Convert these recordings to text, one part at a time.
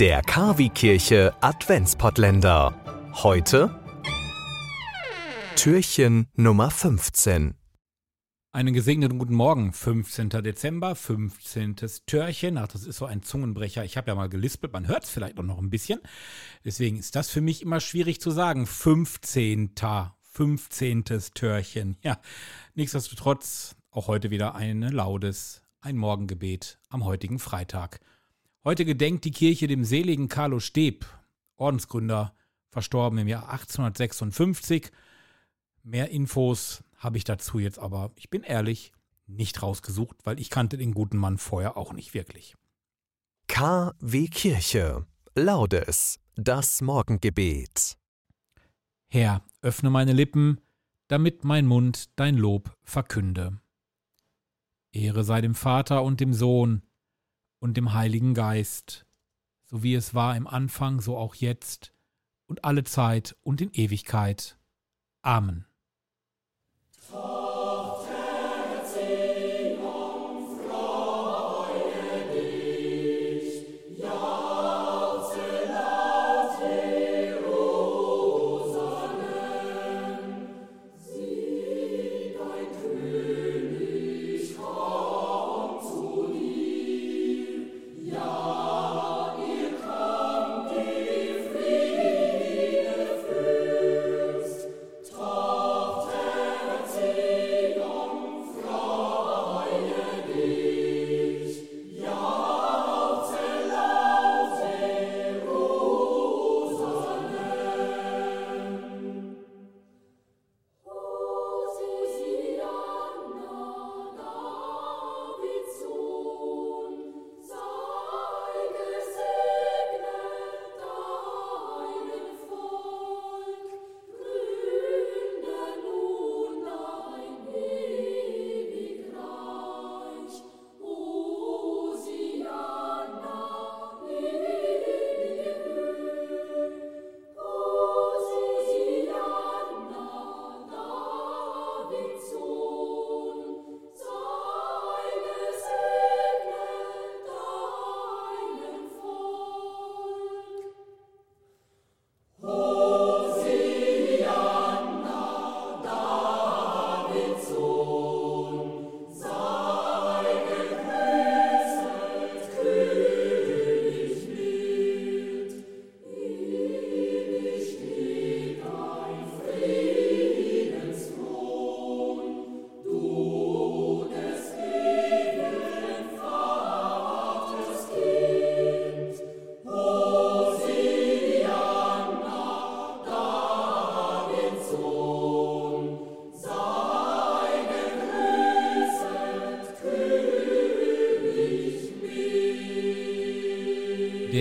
Der Kavi-Kirche Adventspottländer. Heute Türchen Nummer 15. Einen gesegneten guten Morgen, 15. Dezember, 15. Türchen. Ach, das ist so ein Zungenbrecher. Ich habe ja mal gelispelt, man hört es vielleicht auch noch ein bisschen. Deswegen ist das für mich immer schwierig zu sagen. 15. 15. Türchen. Ja, nichtsdestotrotz auch heute wieder eine Laudes, ein Morgengebet am heutigen Freitag. Heute gedenkt die Kirche dem seligen Carlo Steb, Ordensgründer, verstorben im Jahr 1856. Mehr Infos habe ich dazu jetzt aber, ich bin ehrlich, nicht rausgesucht, weil ich kannte den guten Mann vorher auch nicht wirklich. KW Kirche. Laudes. Das Morgengebet. Herr, öffne meine Lippen, damit mein Mund dein Lob verkünde. Ehre sei dem Vater und dem Sohn und dem Heiligen Geist, so wie es war im Anfang, so auch jetzt und alle Zeit und in Ewigkeit. Amen.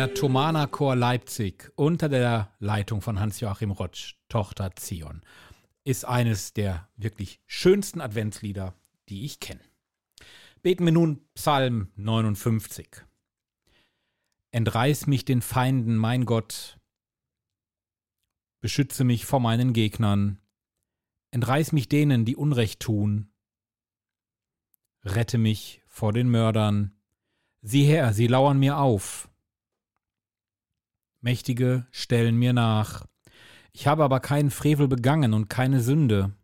Der Thomaner Chor Leipzig unter der Leitung von Hans-Joachim Rotsch, Tochter Zion, ist eines der wirklich schönsten Adventslieder, die ich kenne. Beten wir nun Psalm 59. Entreiß mich den Feinden, mein Gott, beschütze mich vor meinen Gegnern, entreiß mich denen, die Unrecht tun, rette mich vor den Mördern, sieh her, sie lauern mir auf, Mächtige stellen mir nach. Ich habe aber keinen Frevel begangen und keine Sünde.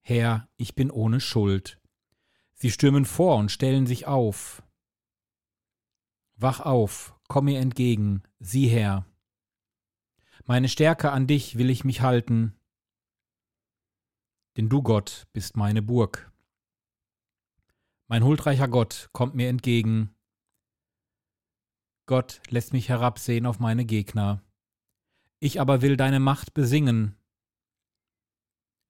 Herr, ich bin ohne Schuld. Sie stürmen vor und stellen sich auf. Wach auf, komm mir entgegen, sieh her. Meine Stärke an dich will ich mich halten, denn du Gott bist meine Burg. Mein huldreicher Gott kommt mir entgegen, Gott lässt mich herabsehen auf meine Gegner. Ich aber will deine Macht besingen,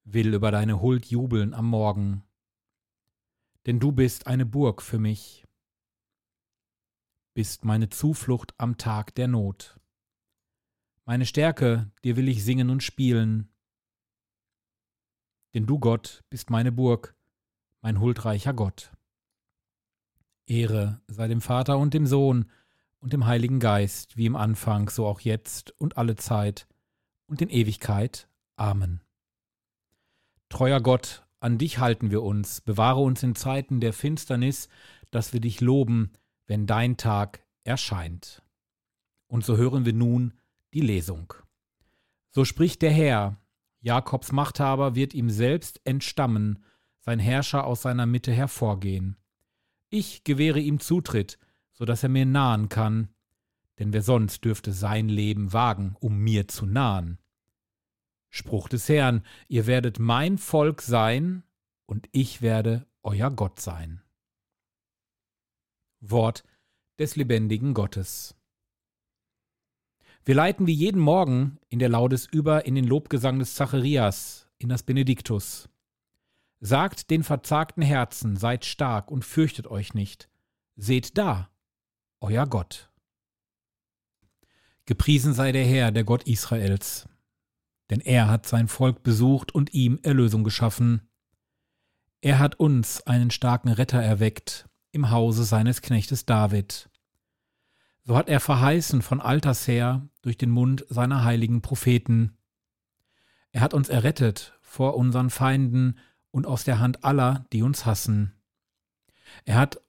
will über deine Huld jubeln am Morgen. Denn du bist eine Burg für mich, bist meine Zuflucht am Tag der Not. Meine Stärke, dir will ich singen und spielen. Denn du, Gott, bist meine Burg, mein huldreicher Gott. Ehre sei dem Vater und dem Sohn und dem Heiligen Geist, wie im Anfang, so auch jetzt und alle Zeit und in Ewigkeit. Amen. Treuer Gott, an dich halten wir uns, bewahre uns in Zeiten der Finsternis, dass wir dich loben, wenn dein Tag erscheint. Und so hören wir nun die Lesung. So spricht der Herr, Jakobs Machthaber wird ihm selbst entstammen, sein Herrscher aus seiner Mitte hervorgehen. Ich gewähre ihm Zutritt, so dass er mir nahen kann, denn wer sonst dürfte sein Leben wagen, um mir zu nahen? Spruch des Herrn, ihr werdet mein Volk sein, und ich werde euer Gott sein. Wort des lebendigen Gottes. Wir leiten wie jeden Morgen in der Laudes über in den Lobgesang des Zacharias, in das Benediktus. Sagt den verzagten Herzen, seid stark und fürchtet euch nicht. Seht da, euer Gott. Gepriesen sei der Herr, der Gott Israels. Denn er hat sein Volk besucht und ihm Erlösung geschaffen. Er hat uns einen starken Retter erweckt im Hause seines Knechtes David. So hat er verheißen von alters her durch den Mund seiner heiligen Propheten. Er hat uns errettet vor unseren Feinden und aus der Hand aller, die uns hassen. Er hat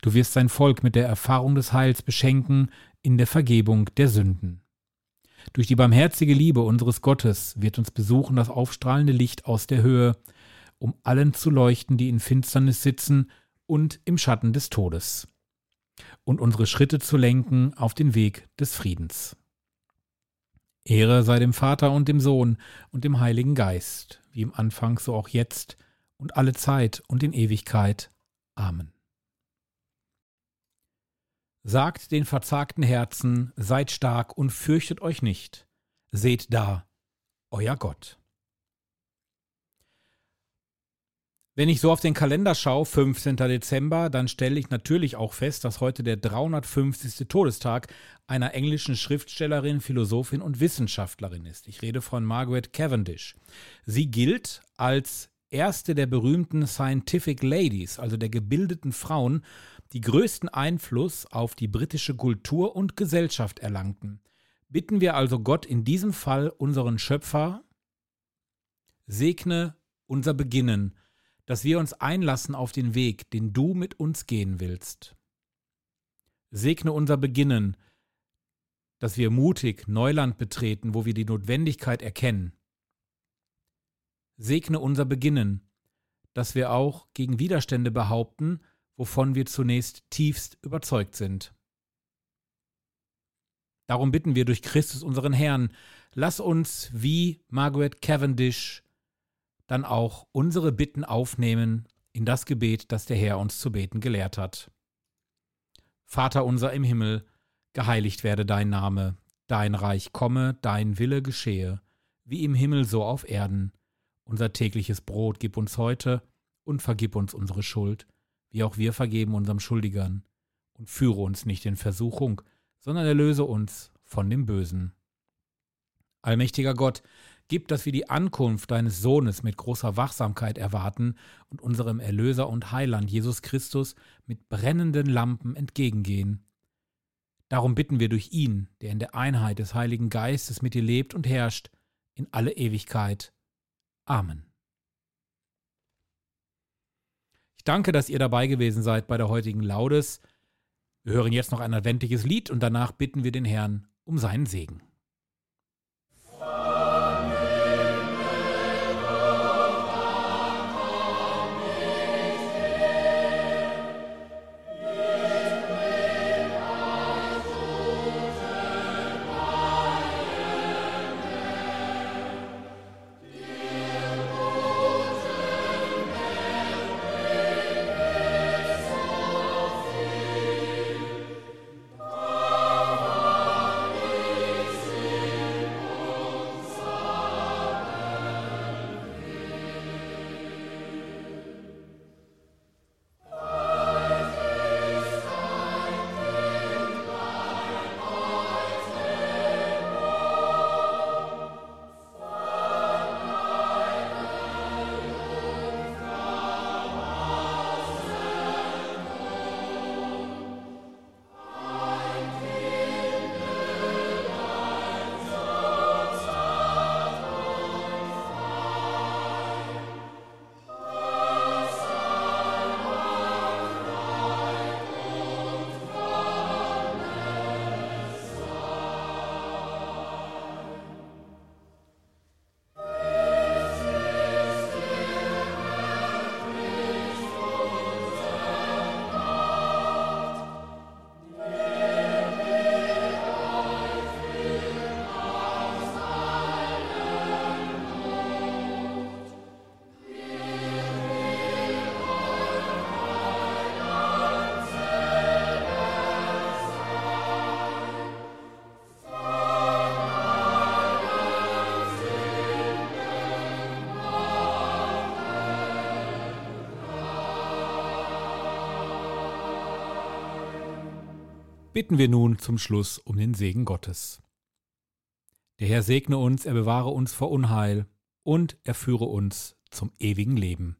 Du wirst sein Volk mit der Erfahrung des Heils beschenken in der Vergebung der Sünden. Durch die barmherzige Liebe unseres Gottes wird uns besuchen das aufstrahlende Licht aus der Höhe, um allen zu leuchten, die in Finsternis sitzen und im Schatten des Todes, und unsere Schritte zu lenken auf den Weg des Friedens. Ehre sei dem Vater und dem Sohn und dem Heiligen Geist, wie im Anfang so auch jetzt und alle Zeit und in Ewigkeit. Amen. Sagt den verzagten Herzen, seid stark und fürchtet euch nicht. Seht da, euer Gott. Wenn ich so auf den Kalender schaue, 15. Dezember, dann stelle ich natürlich auch fest, dass heute der 350. Todestag einer englischen Schriftstellerin, Philosophin und Wissenschaftlerin ist. Ich rede von Margaret Cavendish. Sie gilt als erste der berühmten Scientific Ladies, also der gebildeten Frauen, die größten Einfluss auf die britische Kultur und Gesellschaft erlangten. Bitten wir also Gott in diesem Fall unseren Schöpfer, segne unser Beginnen, dass wir uns einlassen auf den Weg, den du mit uns gehen willst. Segne unser Beginnen, dass wir mutig Neuland betreten, wo wir die Notwendigkeit erkennen. Segne unser Beginnen, dass wir auch gegen Widerstände behaupten, wovon wir zunächst tiefst überzeugt sind. Darum bitten wir durch Christus unseren Herrn, lass uns wie Margaret Cavendish dann auch unsere Bitten aufnehmen in das Gebet, das der Herr uns zu beten gelehrt hat. Vater unser im Himmel, geheiligt werde dein Name, dein Reich komme, dein Wille geschehe, wie im Himmel so auf Erden. Unser tägliches Brot gib uns heute und vergib uns unsere Schuld, wie auch wir vergeben unserem Schuldigern. Und führe uns nicht in Versuchung, sondern erlöse uns von dem Bösen. Allmächtiger Gott, Gib, dass wir die Ankunft deines Sohnes mit großer Wachsamkeit erwarten und unserem Erlöser und Heiland Jesus Christus mit brennenden Lampen entgegengehen. Darum bitten wir durch ihn, der in der Einheit des Heiligen Geistes mit dir lebt und herrscht, in alle Ewigkeit. Amen. Danke, dass ihr dabei gewesen seid bei der heutigen Laudes. Wir hören jetzt noch ein adventliches Lied und danach bitten wir den Herrn um seinen Segen. Bitten wir nun zum Schluss um den Segen Gottes. Der Herr segne uns, er bewahre uns vor Unheil und er führe uns zum ewigen Leben.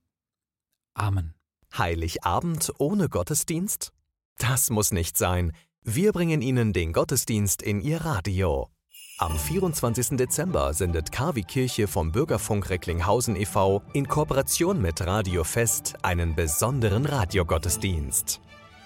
Amen. Heiligabend ohne Gottesdienst? Das muss nicht sein. Wir bringen Ihnen den Gottesdienst in Ihr Radio. Am 24. Dezember sendet KW Kirche vom Bürgerfunk Recklinghausen e.V. in Kooperation mit Radio Fest einen besonderen Radiogottesdienst.